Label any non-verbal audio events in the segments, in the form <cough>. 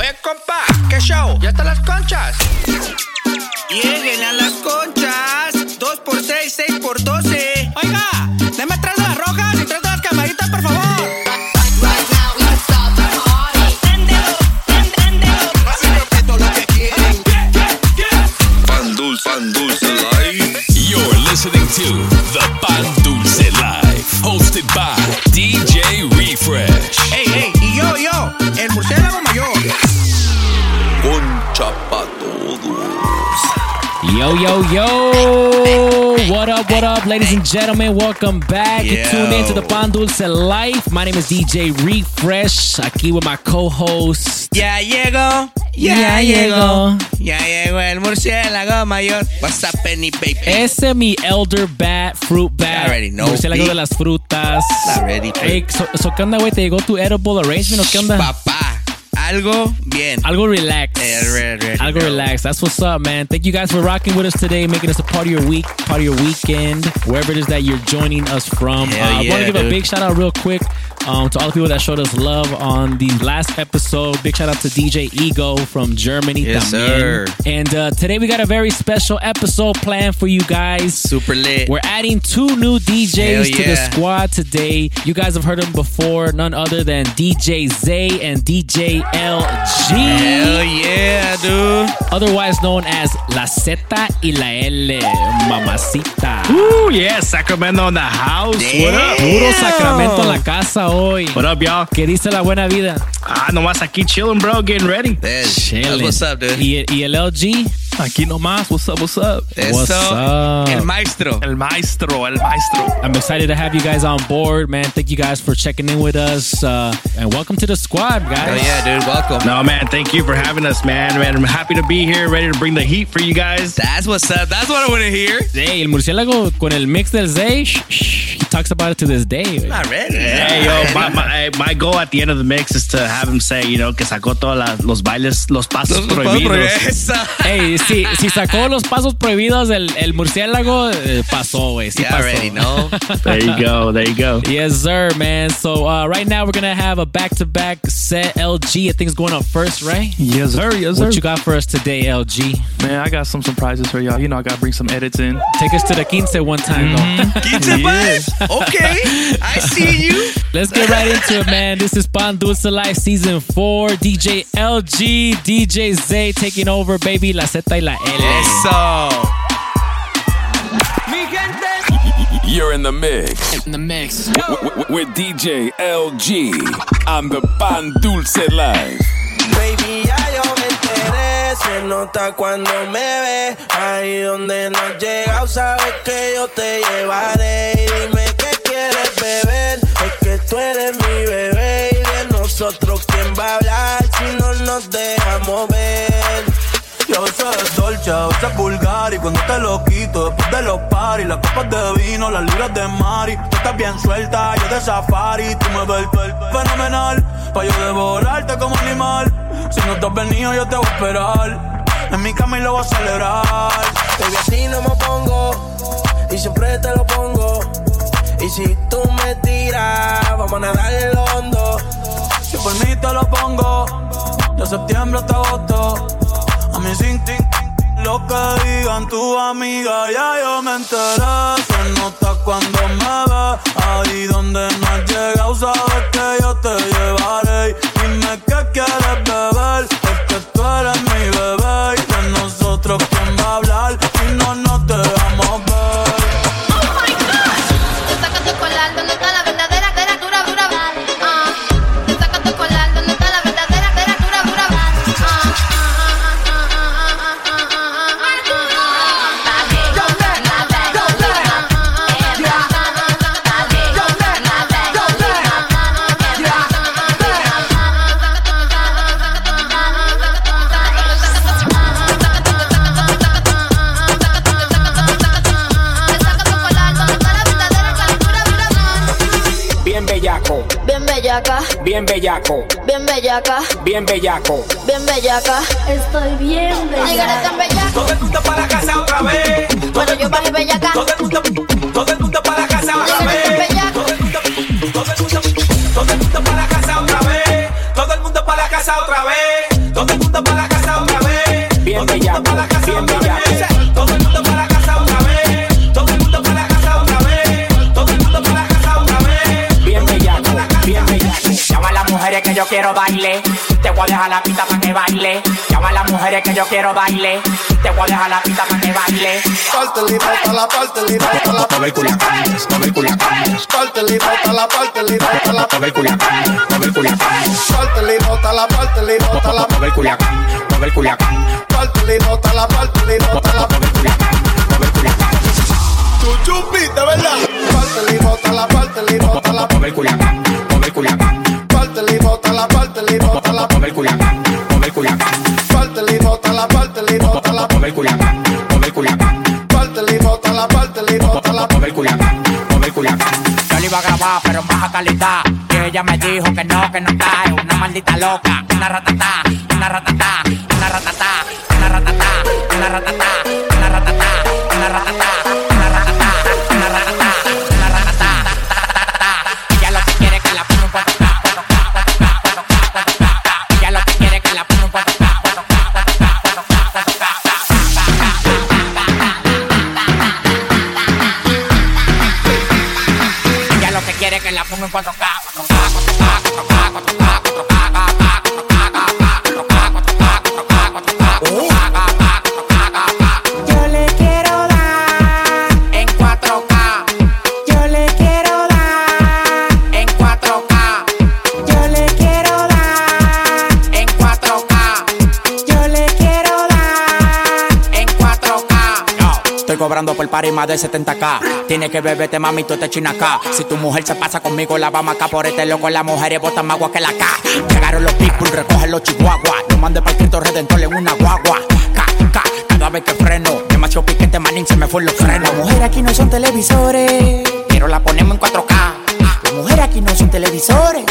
Oye, compa, ¿qué show? ¿Ya están las conchas? Lleguen a las conchas. 2 por 6, 6 por 12. Oiga, deme tres de las rojas y tres de las camaritas, por favor. Yo, yo, yo! What up, what up, ladies and gentlemen? Welcome back. You Yo. tune in to the Pan Dulce Life. My name is DJ Refresh. Aquí with my co-host. Ya llegó, ya, Ya llegó. Ya llegó el murciélago mayor. What's up, Penny Baby? Ese mi elder bat, fruit bat. already know, Murciélago de las frutas. Already, Hey, so, so, ¿qué onda, güey? ¿Te llegó tu edible arrangement o qué onda? Papá, algo bien. Algo relax. Eh, re- re- Algo relax. That's what's up, man. Thank you guys for rocking with us today, making us a part of your week, part of your weekend, wherever it is that you're joining us from. Uh, I want to give a big shout out real quick um, to all the people that showed us love on the last episode. Big shout out to DJ Ego from Germany. Yes, también. sir. And uh, today we got a very special episode planned for you guys. Super lit. We're adding two new DJs to the squad today. You guys have heard them before, none other than DJ Zay and DJ LG. Hell yeah, dude. Otherwise known as La Z y la L, mamacita. Ooh, yeah, Sacramento in the house. What up? Puro Sacramento en la casa hoy. What up, y'all? ¿Qué dice la buena vida? Ah, nomás aquí chilling, bro, getting ready. That's, that's Chilling. what's up, dude. ¿Y, y el LG? Aquí nomás, what's up, what's up? What's up? El maestro. El maestro, el maestro. I'm excited to have you guys on board, man. Thank you guys for checking in with us. Uh, and welcome to the squad, guys. Hell yeah, dude. Welcome. No, man, thank you for having us, man. Man, I'm happy to be here, ready to bring the heat for you guys. That's what's up. That's what I want to hear. Hey, el murciélago con el mix del Zay, shh, shh, he talks about it to this day. Not ready. Hey, yo, <laughs> my, my, my goal at the end of the mix is to have him say, you know, que sacó todos los bailes, los pasos prohibidos. Eso. Hey, si, si sacó los pasos prohibidos el, el murciélago, eh, pasó, güey. Sí You pasó. already know. <laughs> There you go, there you go. Yes, sir, man. So uh, right now we're gonna have a back-to-back set. LG, I think it's going up first, right? Yes, sir. Yes, sir. What you got for us today, LG? Man, I got some surprises for y'all. You know, I got to bring some edits in. Take us to the quince one time, though. Quince vibes? Okay. I see you. <laughs> Let's get right into it, man. This is Pan Dulce Life Season 4. DJ LG, DJ Zay taking over, baby. La Z y la L. Eso. You're in the mix In the mix. w- w- with DJ LG on the Pan Dulce Live. Baby, ya yo me enteré, se nota cuando me ve. Ahí donde no has llegado, sabes que yo te llevaré. Y dime qué quieres beber, es que tú eres mi bebé. Y de nosotros, ¿quién va a hablar si no nos dejamos ver? Yo soy dolce, a veces vulgar y cuando te lo quito después de los paris, las copas de vino, las libras de mari, tú estás bien suelta, yo de safari, tú me ves el fenomenal, pa' yo devorarte como animal, si no te has venido yo te voy a esperar, en mi cama y lo voy a celebrar. Baby, así no me pongo y siempre te lo pongo. Y si tú me tiras, vamos a nadar en lo hondo. Si por mí te lo pongo, de septiembre hasta agosto. A mí sin ti, lo que digan tu amiga, ya yo me enteré. Se nota cuando me ves, ahí donde no has bien bellaco. bien bellaca. Estoy bien bellaca. tan bellaca. Todo el mundo para casa otra vez. Bueno, yo bajé bellaca. Todo el mundo, yo quiero baile. Te voy a dejar la pista para que baile. Llama a las mujeres que yo quiero baile. Te voy a dejar la pista para que baile. Parte libota la parte libota la Mueve el culiacán, mueve el la la mueve el mueve la la mueve el mueve la la mueve el mueve ¿verdad? Libota la parte libota la mueve el mueve parte libota la parte libota la mueve el culiacán, mueve el culiacán, parte libota la parte libota la mueve el culiacán, mueve el culiacán, parte libota la parte libota la mueve el mueve el culiacán. Yo le iba a grabar, pero en baja calidad. Y ella me dijo que no, que no está. Es una maldita loca, una ratatá, una ratatá, una ratatá, una ratatá, una ratatá, una ratatá, una ratatá, cobrando por party más de 70k. Tienes que beberte, mami, tú te china acá. Si tu mujer se pasa conmigo, la vamos acá por este loco. Las mujeres botan más agua que la K. Llegaron los people, recogen los chihuahuas. No mande para Cristo Redentor en una guagua. K, K, cada vez que freno. Demasiado piquete, manín, se me fue los frenos. Las mujeres aquí no son televisores, Pero la ponemos en 4K. las mujeres aquí no son televisores.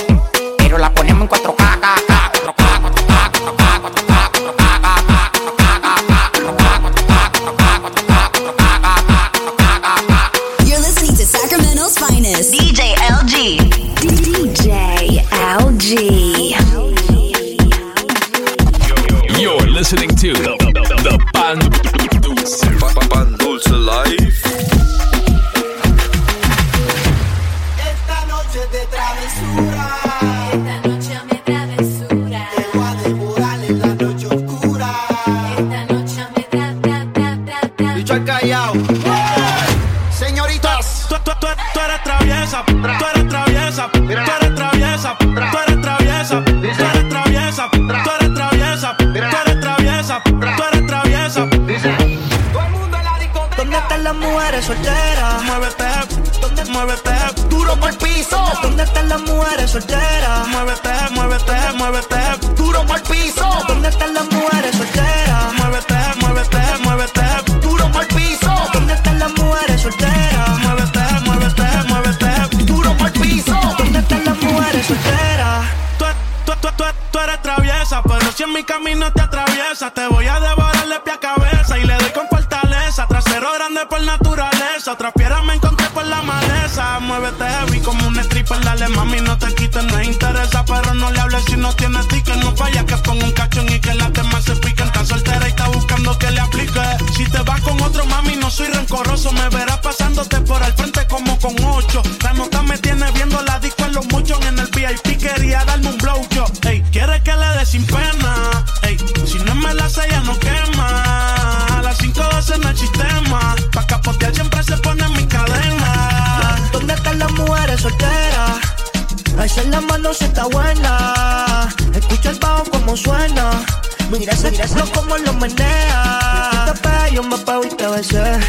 Culo como lo menea. Te yo me pego y te besé.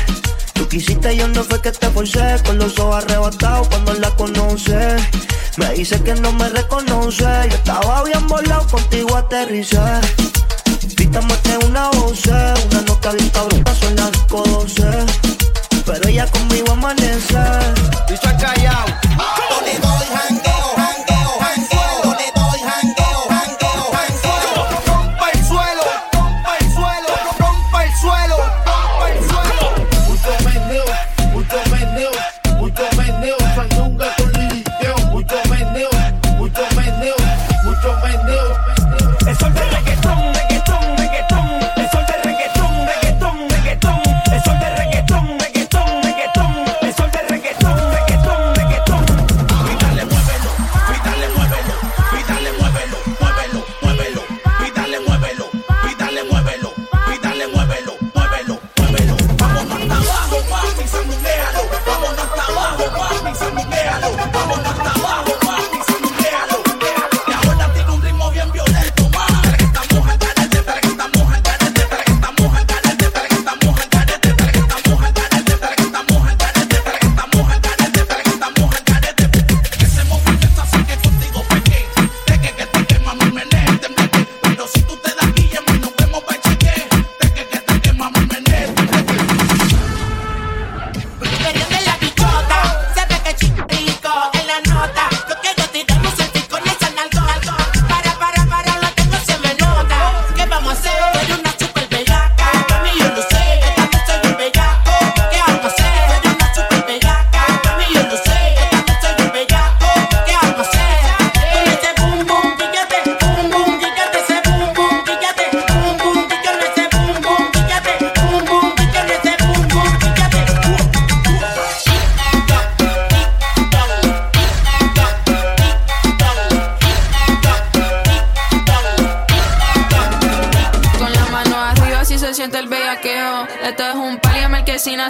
Tú quisiste, yo no fue que te forcé. Con los ojos arrebatados cuando la conoce. Me dice que no me reconoce. Yo estaba bien volado, contigo aterricé. Pítame una voz, una nota bien cabrona, son las 12.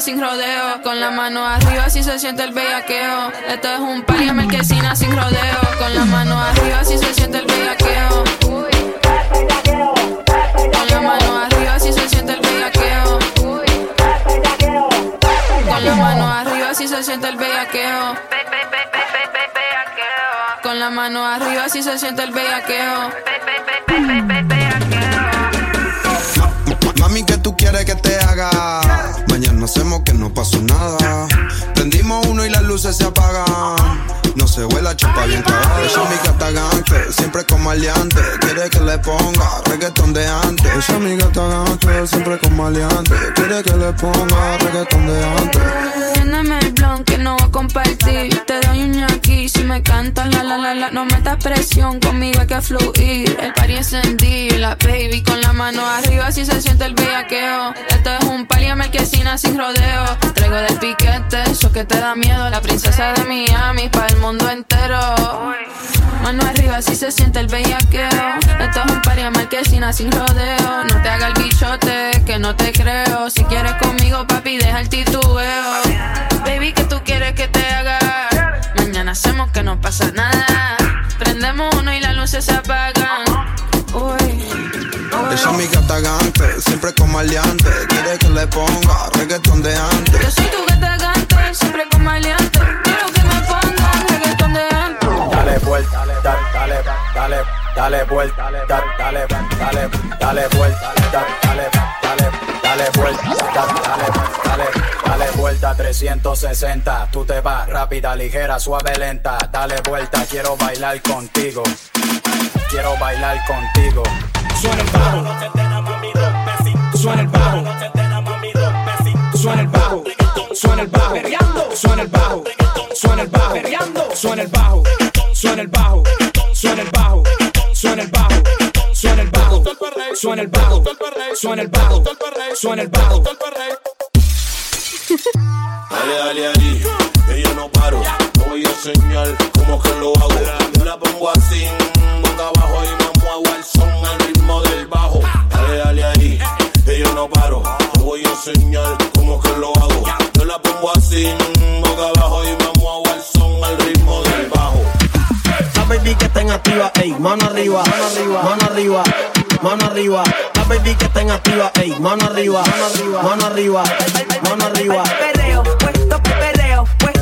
Sin rodeo. Con la mano arriba si se siente el bellaqueo. Esto es un pali en marquesina sin rodeo. Con la mano arriba si se siente el bellaqueo. Con la mano arriba si se siente el bellaqueo. Con la mano arriba si se siente el bellaqueo. Con la mano arriba si se siente el bellaqueo. Mami, ¿qué tú quieres que te haga? Mañana hacemos que no pasó nada. Prendimos uno y las luces se apagan. No se vuela chupa bien cagada. Esa amiga está gante, siempre con maleante. Quiere que le ponga reggaetón de antes. Esa amiga está gante, siempre con maleante. Quiere que le ponga reggaetón de antes. Préndeme el blon que no voy a compartir. Te doy un aquí si me cantas la la la la. No metas presión conmigo hay que fluir. El party encendido, la baby con la mano arriba si se siente el bellaqueo. Esto es un party en marquesina sin rodeo. Traigo del piquete, eso que te da miedo. La princesa de Miami el mundo entero. Mano arriba si se siente el bellaqueo. Esto es un en marquesina sin rodeo. No te haga el bichote que no te creo. Si quieres conmigo, papi, deja el titubeo. Baby, que tú quieres que te haga? Mañana hacemos que no pasa nada. Prendemos uno y las luces se apagan. Uy. Esa amiga está gante, siempre con maleante. Quiere que le ponga reggaetón de antes. Yo soy tu gata gante, siempre con maleante. Vuelta, dale, dale, dale, dale vuelta, dale, dale, dale, dale vuelta, dale, dale, dale, dale vuelta, dale, dale, dale, dale vuelta 360. Tú te vas rápida, ligera, suave, lenta. Dale vuelta, quiero bailar contigo. Quiero bailar contigo. Suena el bajo. Suena el bajo. Suena el bajo. Suena el bajo. Suena el bajo. Suena el bajo. Suena el bajo. Suena el bajo. Suena el bajo. Suena el bajo. Suena el bajo. Suena el bajo. Suena el bajo. Suena el bajo. Dale, dale, dale, que yo no paro. Te voy a enseñar cómo que lo hago. Yo la pongo así, boca abajo y me muevo al son, al ritmo del bajo. Dale, dale ahí, yo no paro. Te voy a enseñar cómo que lo hago. Yo la pongo así, boca abajo y baby que estén activa, ey, mano arriba, mano arriba, mano arriba, mano arriba. La baby que estén activa, ey, mano arriba, mano arriba, mano arriba, mano arriba. Perreo, puesto perreo, puesto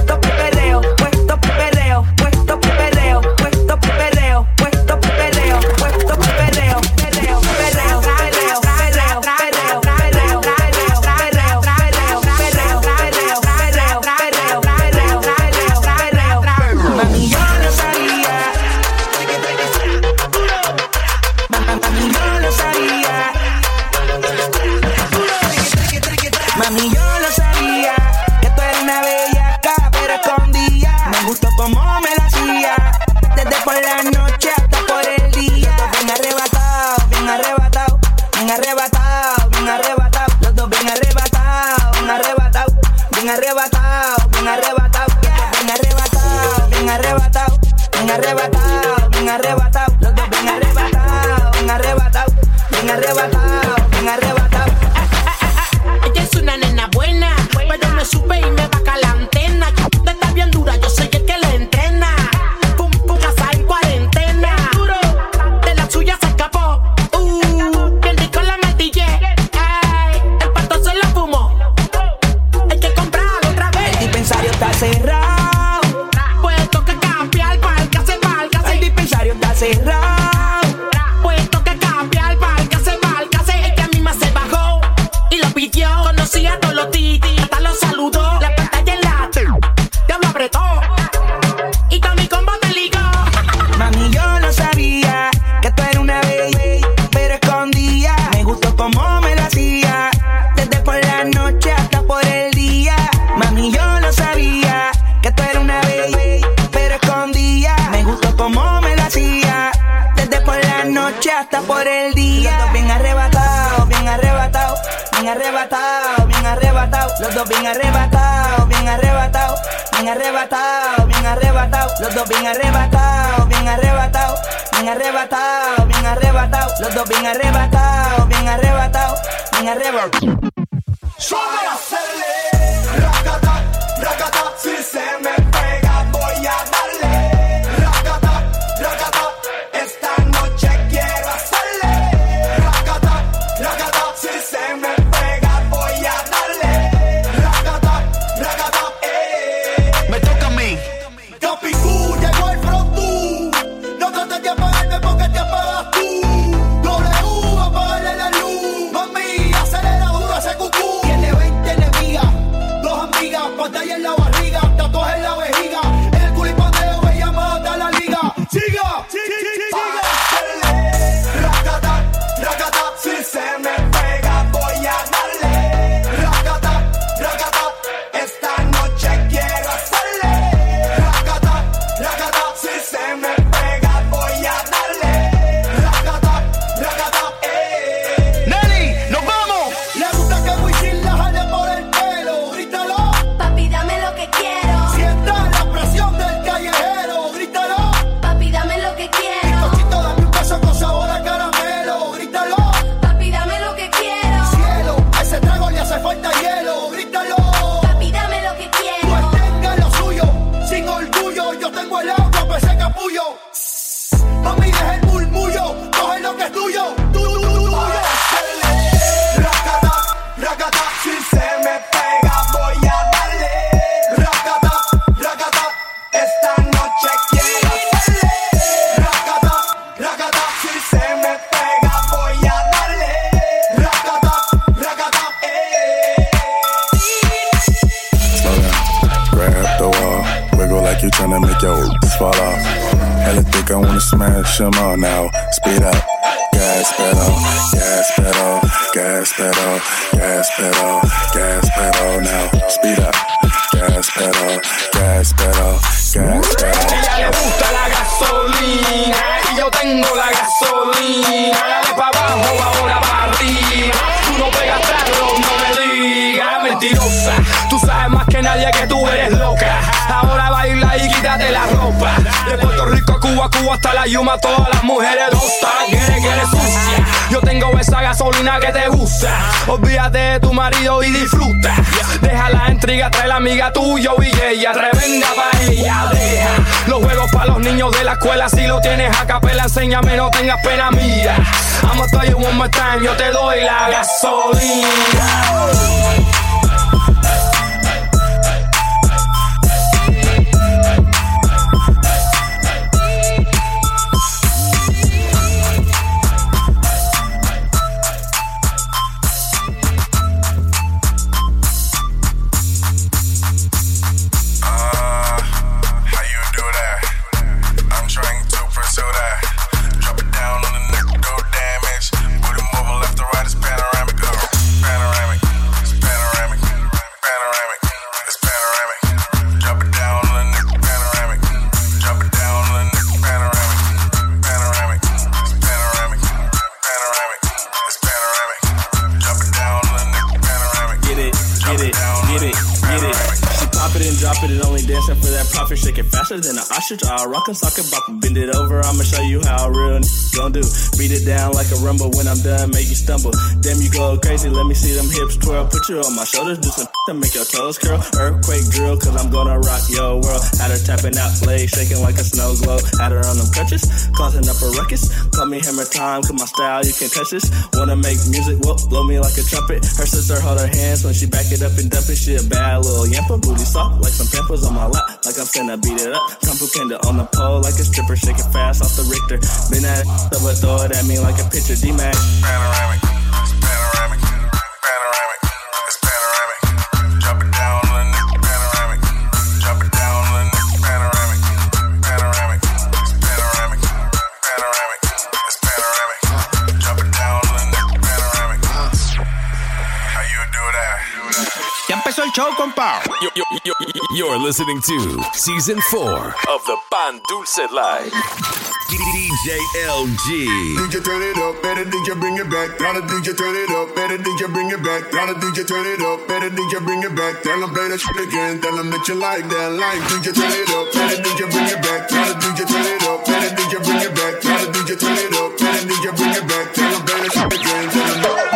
amiga tuyo y ella, tremenda pa' ella, deja los juegos pa' los niños de la escuela, si lo tienes a capela, enséñame, no tengas pena mía. I'ma tell you one more time, yo te doy la gasolina. time, cause my style, you can't touch this. Wanna make music, whoop, blow me like a trumpet. Her sister hold her hands when she back it up and dump it. She a bad little yamper, booty soft, like some pampers on my lap, like I'm finna beat it up. Kung Fu Panda on the pole, like a stripper, shaking fast off the Richter. Been at it, throw it at me like a pitcher, D-Mac. Panoramic. con Pao. You're, you're, you're, listening to season four of the Pan Dulce Live. DJ LG. DJ turn it up, better DJ bring it back. Gotta DJ turn it up, better DJ bring it back. Gotta DJ turn it up, better DJ bring it back. Tell them play shit again, tell them that you like that line. DJ turn it up, better DJ bring it back. Gotta DJ turn it up, better DJ bring it back. Gotta DJ turn it up, better DJ bring it back. Tell them play shit again, tell them.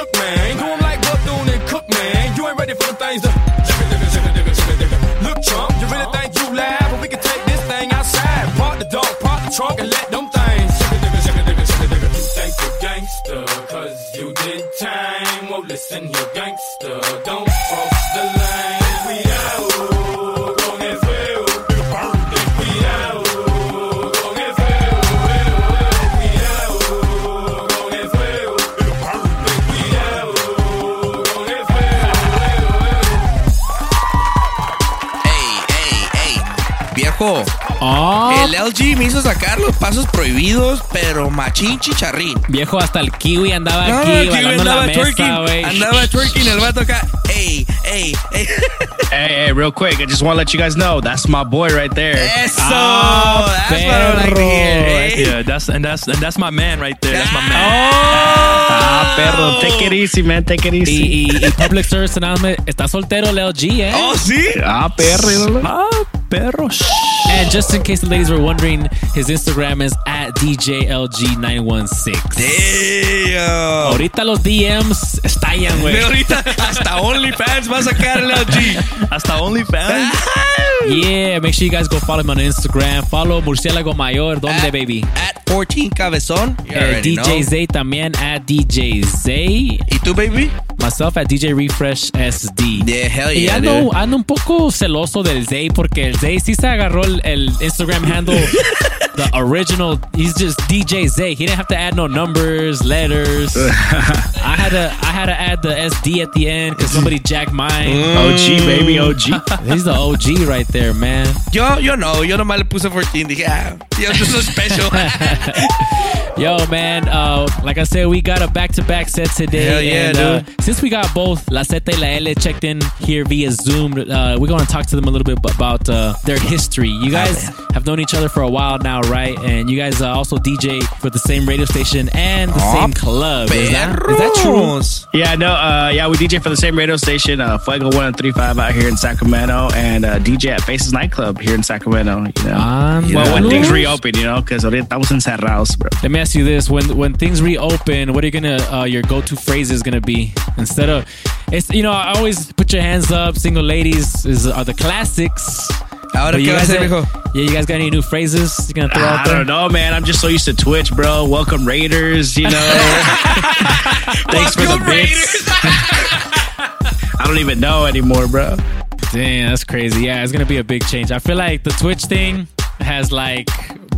shook, man. El LG me hizo sacar los pasos prohibidos, pero machín chicharrín. Viejo, hasta el kiwi andaba No, aquí el kiwi en la andaba mesa, twerking. güey. Andaba twerking el vato acá. Ey, ey, ey. Hey, hey, real quick, I just want to let you guys know that's my boy right there. Eso, that's what I like to hear, eh? Yeah, that's and that's and that's my man right there. That's my man. Ah, perro, take it easy, man, take it easy. Y, y, y public service announcement, está soltero el LG, eh? Oh, sí. Ah, perro. Ah, perro. And just in case the ladies were wondering, his Instagram is at DJLG916. Damn. Ahorita los DMs estallan, güey. Ahorita <laughs> hasta OnlyFans va a sacar el LG. Hasta OnlyFans. Yeah, make sure you guys go follow him on Instagram. Follow Murciélago Mayor. ¿Dónde, baby? At 14 Cabezón. You Eh, DJ know. Zay también at DJ Zay. ¿Y tú, baby? Myself at DJ Refresh SD. Yeah, hell y yeah, ando, dude. ando un poco celoso del Zay porque el Zay sí se agarró el, el Instagram handle, <laughs> the original. He's just DJ Zay. He didn't have to add no numbers, letters. <laughs> I had to I had to add the SD at the end because somebody jacked mine. OG, baby, OG. <laughs> He's the OG right there, man. Yo, yo no, yo nomás le puse 14. Dije, ah, yo, this is special. Yo, man, uh, like I said, we got a back-to-back set today. Hell yeah, and, uh, dude. since we got both La Zeta y La L checked in here via Zoom, uh, we're going to talk to them a little bit about uh, their history. You guys have known each other for a while now, right? And you guys uh, also DJ for the same radio station and the Aw, same club. Is that, is that true? Yeah, no, uh, yeah, we DJ for the same radio station, uh, Fuego 1035 out here in Sacramento, and uh, DJ at Faces Nightclub here in Sacramento. You know, Anda. well, when things reopen, you know, because ahorita estamos encerrados, bro. Let me ask you this: when when things reopen, what are you gonna uh, your go to phrase is gonna be instead of it's you know I always put your hands up. Single ladies is are the classics. Ahora, you guys have- Yeah, you guys got any new phrases you're gonna throw I out there? don't know, man. I'm just so used to Twitch, bro. Welcome Raiders, you know. <laughs> Thanks for the Welcome, bits. <laughs> I don't even know anymore, bro. Damn, that's crazy. Yeah, it's gonna be a big change. I feel like the Twitch thing has like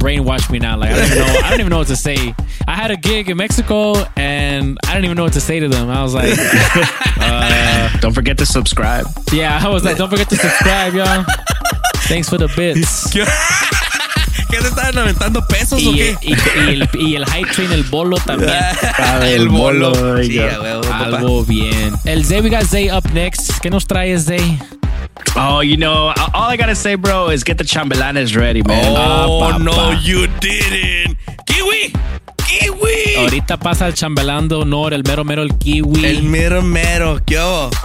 brainwashed me now. Like I don't even know. I don't even know what to say. I had a gig in Mexico and I didn't even know what to say to them. I was like, uh, Don't forget to subscribe. yeah, I was like, don't forget to subscribe, y'all. Thanks for the bits. <laughs> ¿Qué te estaban aventando pesos o Y, qué? y- y el, y el hype train, el bolo también. <laughs> el bolo. Sí, ya. a huevo, papá. Algo bien. El Zay, we got Zay up next. ¿Qué nos trae Zay? Oh, you know, all I gotta say, bro, is get the chambelanes ready, man. Oh, Ah, no, papá. you didn't. Kiwi. Kiwi. Ahorita pasa el chambelán de honor, el mero mero, el kiwi. El mero mero. ¿Qué?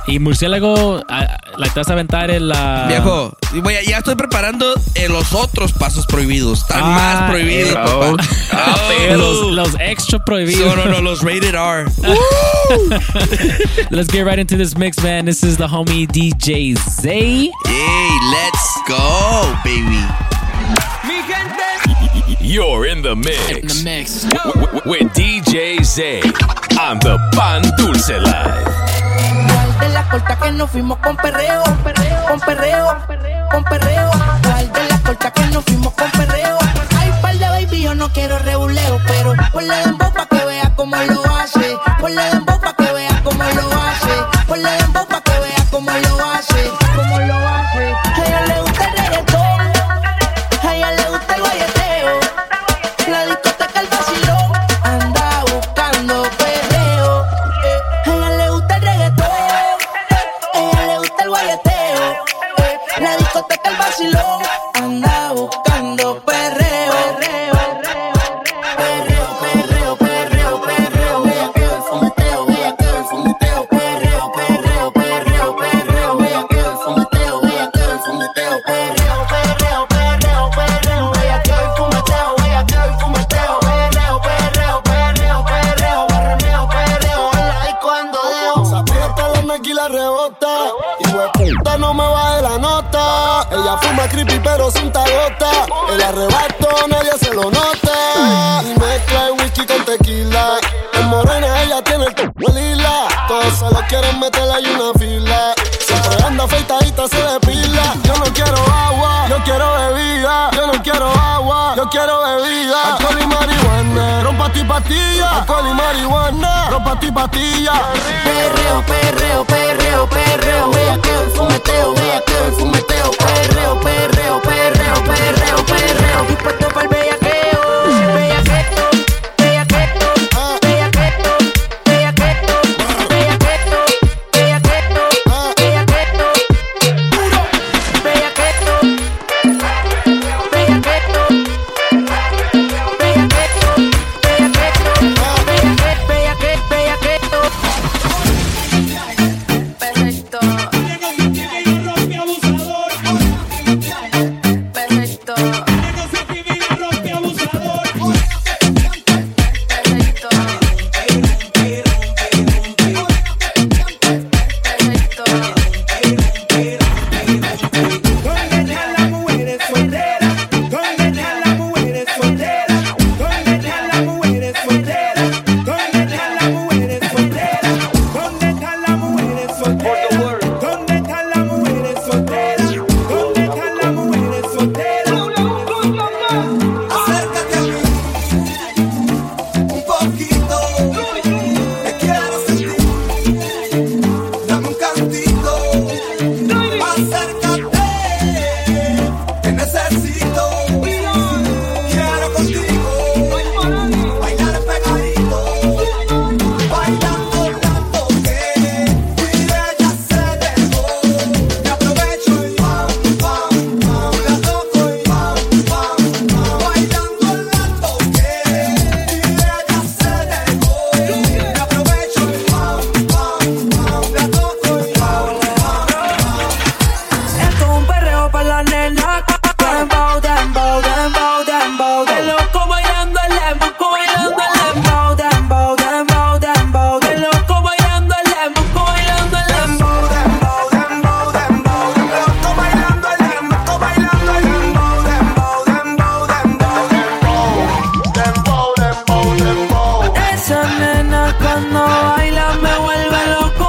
Y murciélago, ah, la te vas a aventar el. ah, Viejo, voy a- ya estoy preparando eh, los otros pasos prohibidos. Están Ah, más prohibidos, eh, papá. ah, Oh. los, los extra prohibidos. No, no, no, los rated R. <laughs> Let's get right into this mix, man. This is the homie DJ Zay. Hey, let's go, You're in the mix. In the mix. With DJ Zay on the Pan Dulce Live. de la corta que nos fuimos con perreo, con perreo, con perreo, con perreo. Cuál de la corta que nos fuimos con perreo. Hay par de baby, yo no quiero rebuleo, pero tía. cuando bailas me vuelve loco.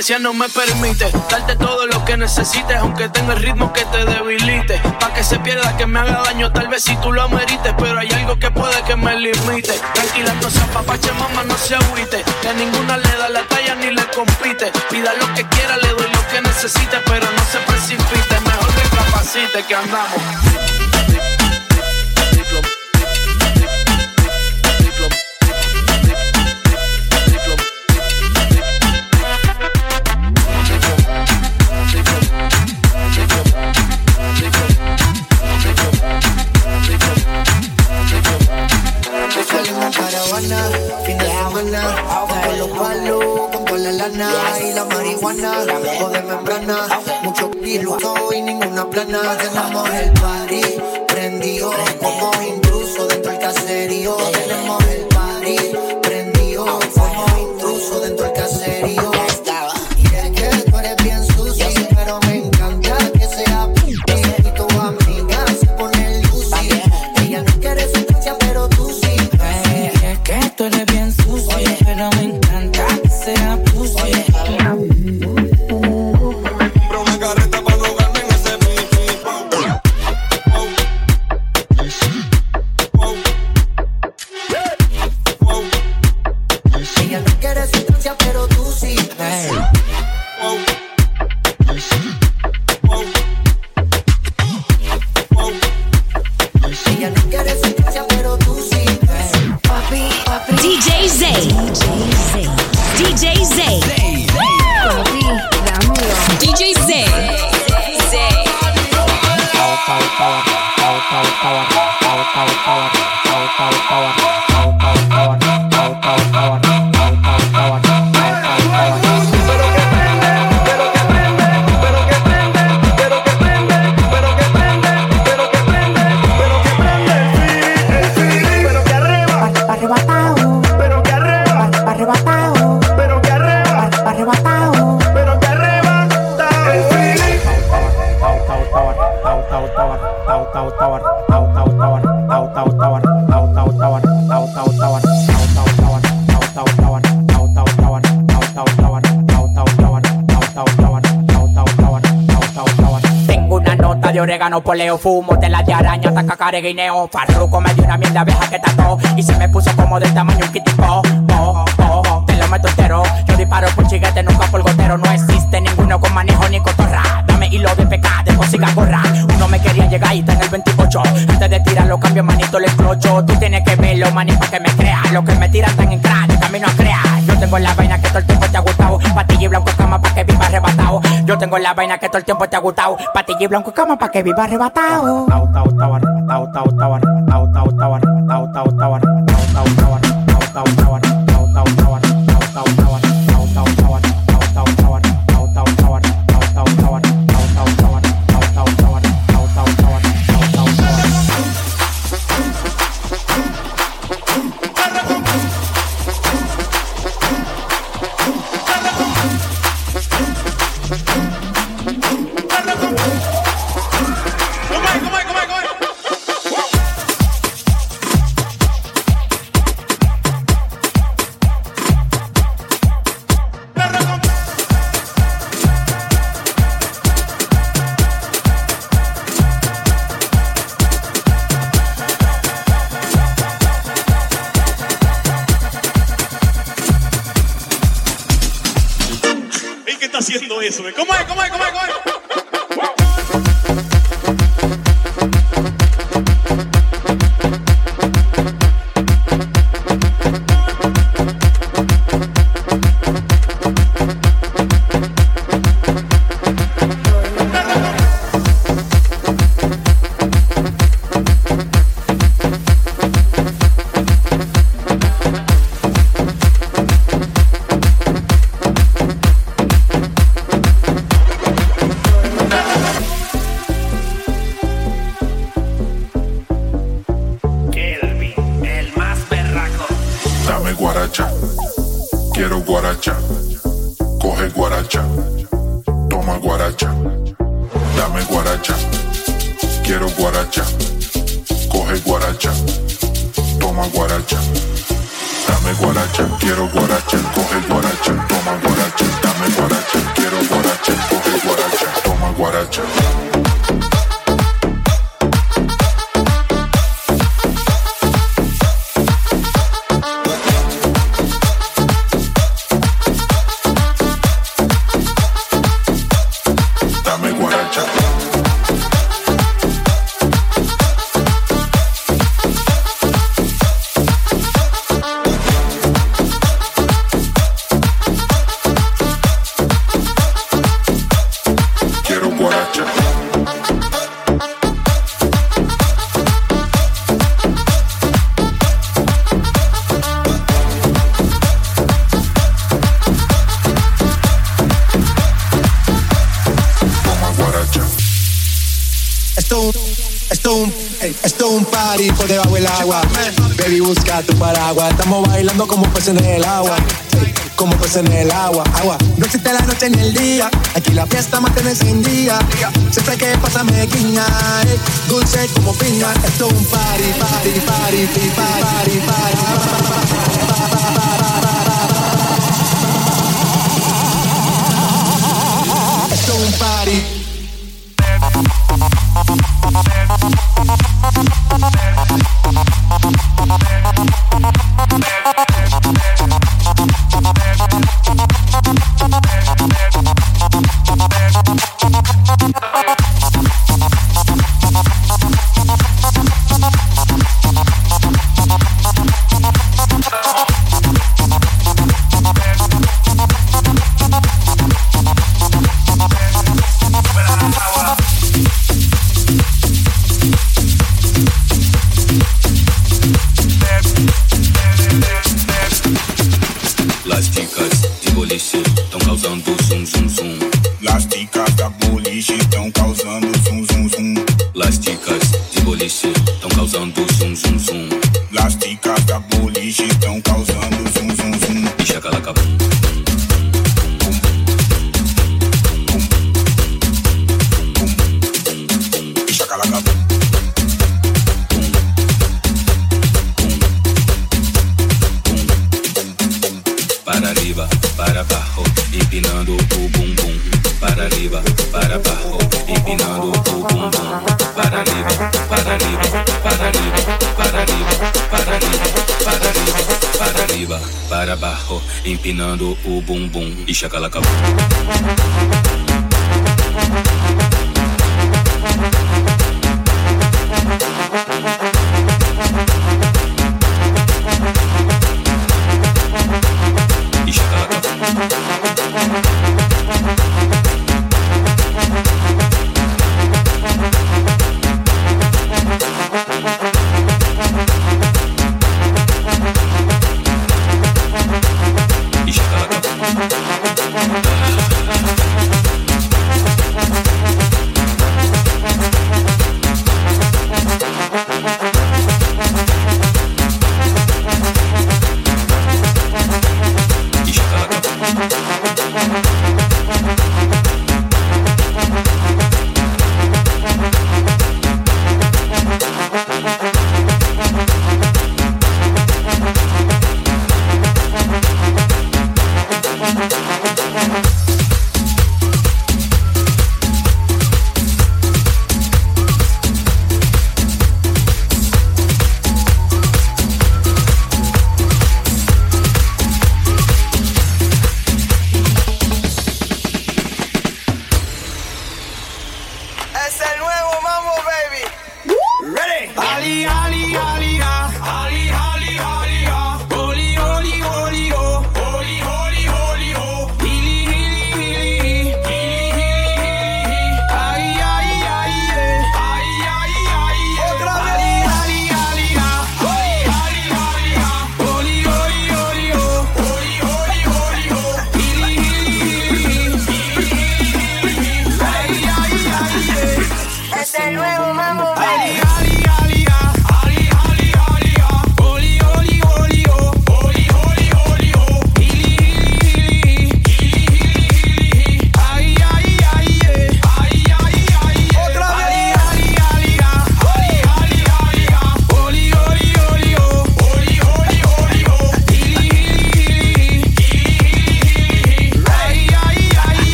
anestesia no me permite darte todo lo que necesites, aunque tenga el ritmo que te debilite. Pa' que se pierda, que me haga daño, tal vez si tú lo amerites, pero hay algo que puede que me limite. Tranquila, no se apapache, mamá, no se agüite. Que a ninguna le da la talla ni le compite. Pida lo que quiera, le doy lo que necesite, pero no se precipite. Mejor que capacite que andamos. Y la marihuana, la jugo de membrana. Mucho kilo y ninguna plana. Tenemos el party prendido como intruso dentro del caserío. Poleo, fumo de la de araña, hasta. Farruco me dio una mierda abeja que tató y se me puso como del tamaño un kitipo. Po, po, te lo meto entero. Yo disparo por chiguete, nunca por gotero. No existe ninguno con manejo ni cotorra. Dame hilo de pecado, consiga gorra. Uno me quería llegar y está en el 28. Antes de tirarlo, cambio manito, le explocho. Tú tienes que verlo, maní, para que me creas. Los que me tiran están en crack, camino a crear. Yo tengo la vaina que todo el tiempo te ha gustado. Patilla y blanco Yo tengo la vaina que todo el tiempo te ha gustado. Patilla blanco cama para que viva arrebatado. ¿Y busca tu paraguas. Estamos bailando como peces en el agua. Como peces en el agua, agua. No existe la noche ni el día. Aquí la fiesta mantiene día. Siempre que pasa me guiña. Dulce como piña. Esto es un party, party, party, party, party, party. Party. boliche estão causando zum zum zum. Lasticas da polícia estão causando zum zum zum. Lasticas de boliche estão causando empinando o bumbum e chaca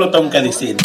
lo tengo que decir.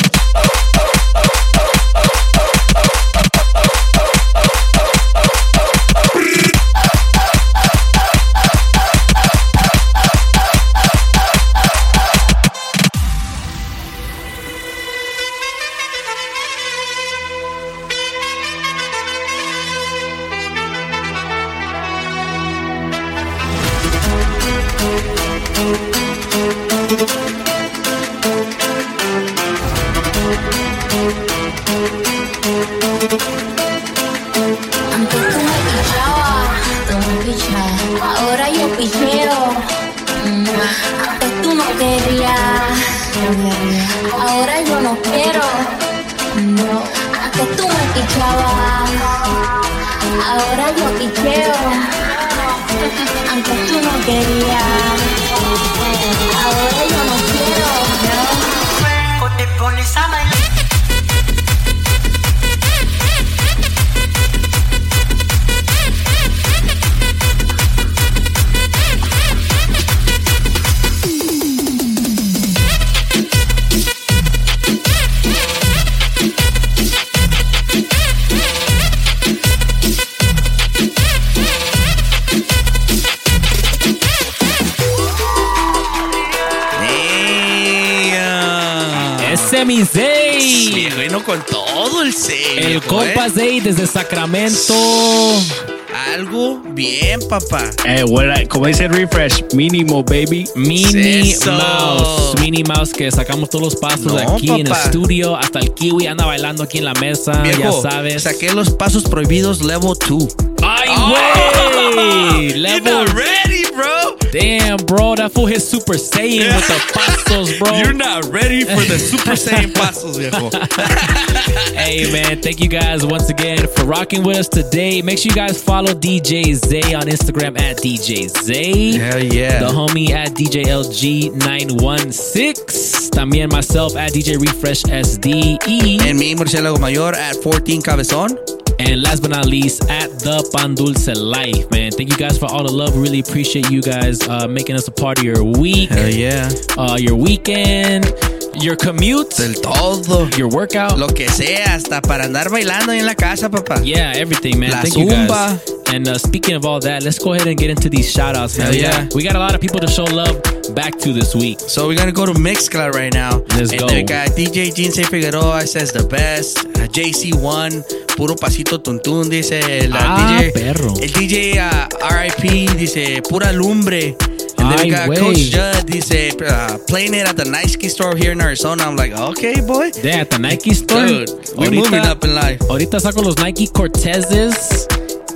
Papá. Eh, what I- como dice Refresh, mínimo, baby. Mini Eso. Mouse. Mini Mouse que sacamos todos los pasos No, aquí en el estudio. Hasta el Kiwi anda bailando aquí en la mesa. Viejo, ya sabes. saqué los pasos prohibidos level 2. ¡Ay, Oh, güey! You're not ready, bro. Damn, bro. That fool hit Super Saiyan with the <laughs> pasos, bro. You're not ready for the Super Saiyan <laughs> pasos, viejo. <laughs> hey man, thank you guys once again for rocking with us today. Make sure you guys follow DJ Zay on Instagram at DJ Zay. Hell yeah. The homie at DJLG916. También myself at DJ Refresh SDE. And me, Marcelo Mayor, at 14 Cabezón. And last but not least, at the Pandulce Life, man. Thank you guys for all the love. Really appreciate you guys uh, making us a part of your week. Hell yeah. Uh, your weekend, your commute, Del todo. your workout. Lo que sea, hasta para andar bailando ahí en la casa, papá. Yeah, everything, man. La Thank you zumba. guys. And uh, speaking of all that, let's go ahead and get into these shout outs, man. Hell yeah. We got a lot of people to show love back to this week. So we're gonna go to Mixcloud right now. Let's and go. We got DJ Jinsei Figueroa says the best. Uh, JC1, puro pasito tuntún, dice la Ah, DJ. perro. El DJ uh, RIP dice pura lumbre. And then we got güey. Coach Judd dice uh, playing it at the Nike store here in Arizona. I'm like, okay, boy. Yeah, at the Nike store. Dude, we're moving up in life. Ahorita saco los Nike Cortezes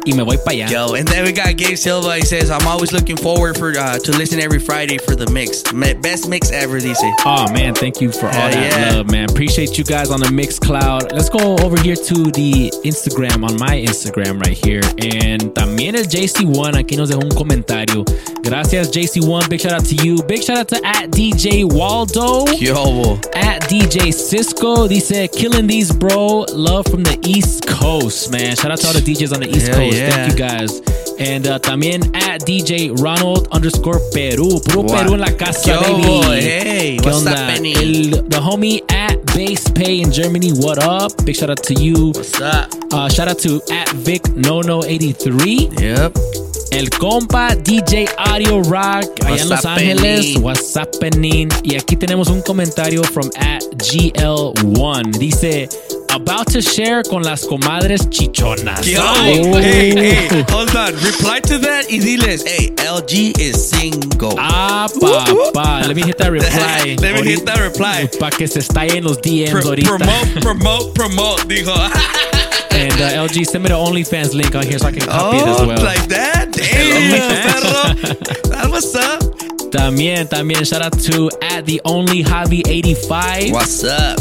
y me voy para allá. Yo, and then we got Gabe Silva. He says, I'm always looking forward for uh, to listen every Friday for the mix. Best mix ever, dice. Oh man, thank you for all Hell that yeah. love, man. Appreciate you guys on the Mix Cloud. Let's go over here to the Instagram on my Instagram right here. And también el JC1 aquí nos dejó un comentario. Gracias JC1, big shout out to you. Big shout out to at DJ Waldo. Yo, At DJ Cisco, dice killing these bro. Love from the East Coast, man. Shout out to all the DJs on the East Hell Coast. Yeah. Thank you guys. And uh, también at DJ Ronald underscore Perú. Puro? Perú en la casa, Yo, baby. Hey, ¿Qué what's onda? happening? El, the homie at Base Pay in Germany. What up? Big shout out to you. What's up? Uh, shout out to at Vic Nono83. Yep. El compa DJ Audio Rock allá en Los What's Ángeles. happening? What's happening? Y aquí tenemos un comentario from at GL1. Dice, about to share con las comadres chichonas. Yo, hey, hey, hold on. Reply to that y diles, hey, LG is single. Ah, papá. Let me hit that reply. <laughs> Let me hit that reply. Para que se estallen los DMs Pro- ahorita. promote, promote, promote, dijo. <laughs> And uh, LG, send me the OnlyFans link on here so I can copy it as Oh, well. like that? <laughs> Damn, perro. Up. También, también, shout out to at the only hobby 85. What's up?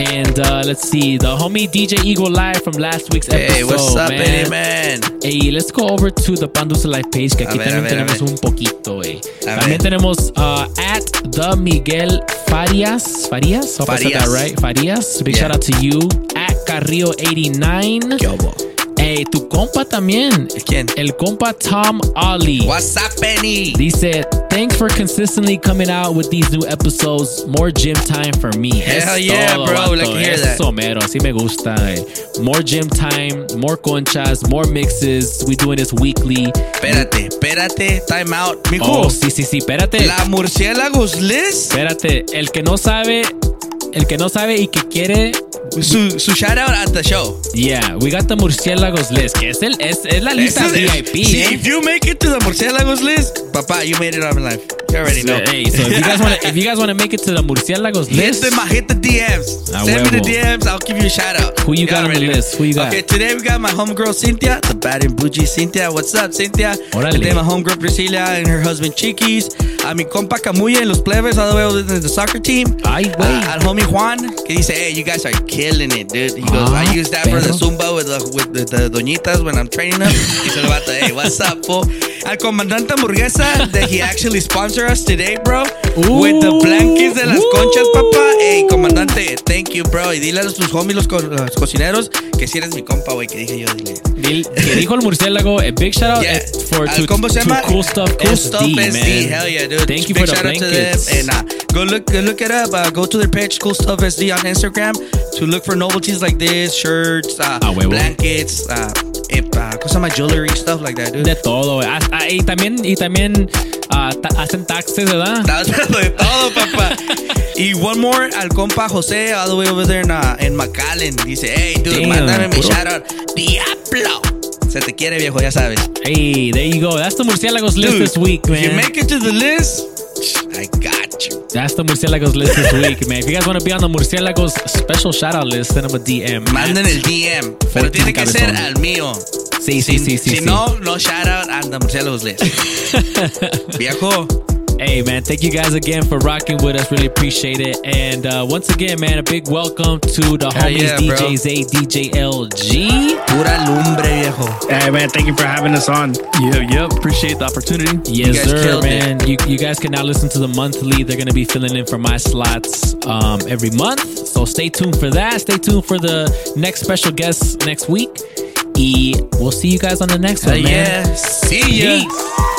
And uh, let's see, the homie DJ Eagle Live from last week's episode. Hey, what's up, man? Man? Hey, let's go over to the Pandusa Live page, que A aquí ver, también ver, tenemos un poquito, eh. También tenemos uh, at the Miguel Farias. Farias? Hope I said that Farias. right. Farias. Big Yeah. shout out to you. At Carrillo89. Hey, tu compa también. ¿Quién? El compa Tom Ollie. What's up, Benny? Dice, thanks for consistently coming out with these new episodes. More gym time for me. Hell Es yeah, todo, bro. Like hear that. Eso, mero. Sí me gusta. eh. More gym time, more conchas, more mixes. We doing this weekly. Espérate, espérate. Time out. Mijo. Oh, sí, sí, sí. Espérate. La murciélagos Liz. Espérate. El que no sabe, el que no sabe y que quiere. Su, su shout out at the show. Yeah, we got the murciélagos list. Que es, el, es, es la lista is- VIP. See, eh. if you make it to the murciélagos list, papá, you made it on life. You already know. Hey, so if you guys want to, if you guys want to make it to the murciélagos Hit list, the, hit the DMs. Ah, Send me the. DMs. I'll give you a shout out. Who you got on the list? Who you got? Okay, today we got my homegirl Cynthia, the bad and bougie Cynthia. What's up, Cynthia? Órale. Today my homegirl Priscilla and her husband Chiquis. A mi compa Camuya and los plebes all the way over to the soccer team. Ay, güey. Uh, al homie Juan, que dice, hey, you guys are killing it, dude. He goes, Ah, I use that for the. Zumba with the, with the, the doñitas when I'm training them. <laughs> El vato, hey, what's up, fool? Al comandante hamburguesa, that he actually sponsor us today, bro. with the blankets de las conchas, papá. Hey, comandante, thank you, bro. Y dile a tus homies, los, co- los cocineros, que si eres mi compa, güey, que dije yo, dile. Dil- que dijo el murciélago, a big shout out Yeah. for Al to, combo se to llama Cool Stuff Cool Stuff SD. man. Hell yeah, dude. Thank you Big for the shout out to them. blankets. And uh, go look go look it up. Uh, go to their page, Cool Stuff SD on Instagram, to look for novelties like this, shirts, uh, Ah, blankets, uh, uh, cosa más jewelry, stuff like that, dude. De todo. Ah, ah, y también, y también ah, ta- hacen taxes, ¿verdad? <laughs> de todo, papá. Y one more al compa José, all the way over there in, uh, in McAllen. Dice, hey, dude, Damn, mándame mi shout out. Diablo. Se te quiere, viejo, ya sabes. Hey, there you go. That's the murciélagos list Dude, this week, man. If you make it to the list, I got you. That's the murciélagos list this <laughs> week, man. If you guys want to be on the murciélagos special shout out list, send them a DM. Manden el DM. Pero tiene que ser al mío. Sí, sí, sí, sí. Si sí. no, no shout out on the Murciélagos list. <laughs> Viejo. Hey man, thank you guys again for rocking with us. Really appreciate it. And uh, once again, man, a big welcome to the Hell homies yeah, bro. DJs A, DJ LG. Pura lumbre, viejo. Hey man, thank you for having us on. Yep, yep. Appreciate the opportunity. Yes, guys sir, man. You, you guys can now listen to the monthly. They're going to be filling in for my slots um, every month. So stay tuned for that. Stay tuned for the next special guest next week. Y we'll see you guys on the next Hell one, man. yeah. See ya. Peace.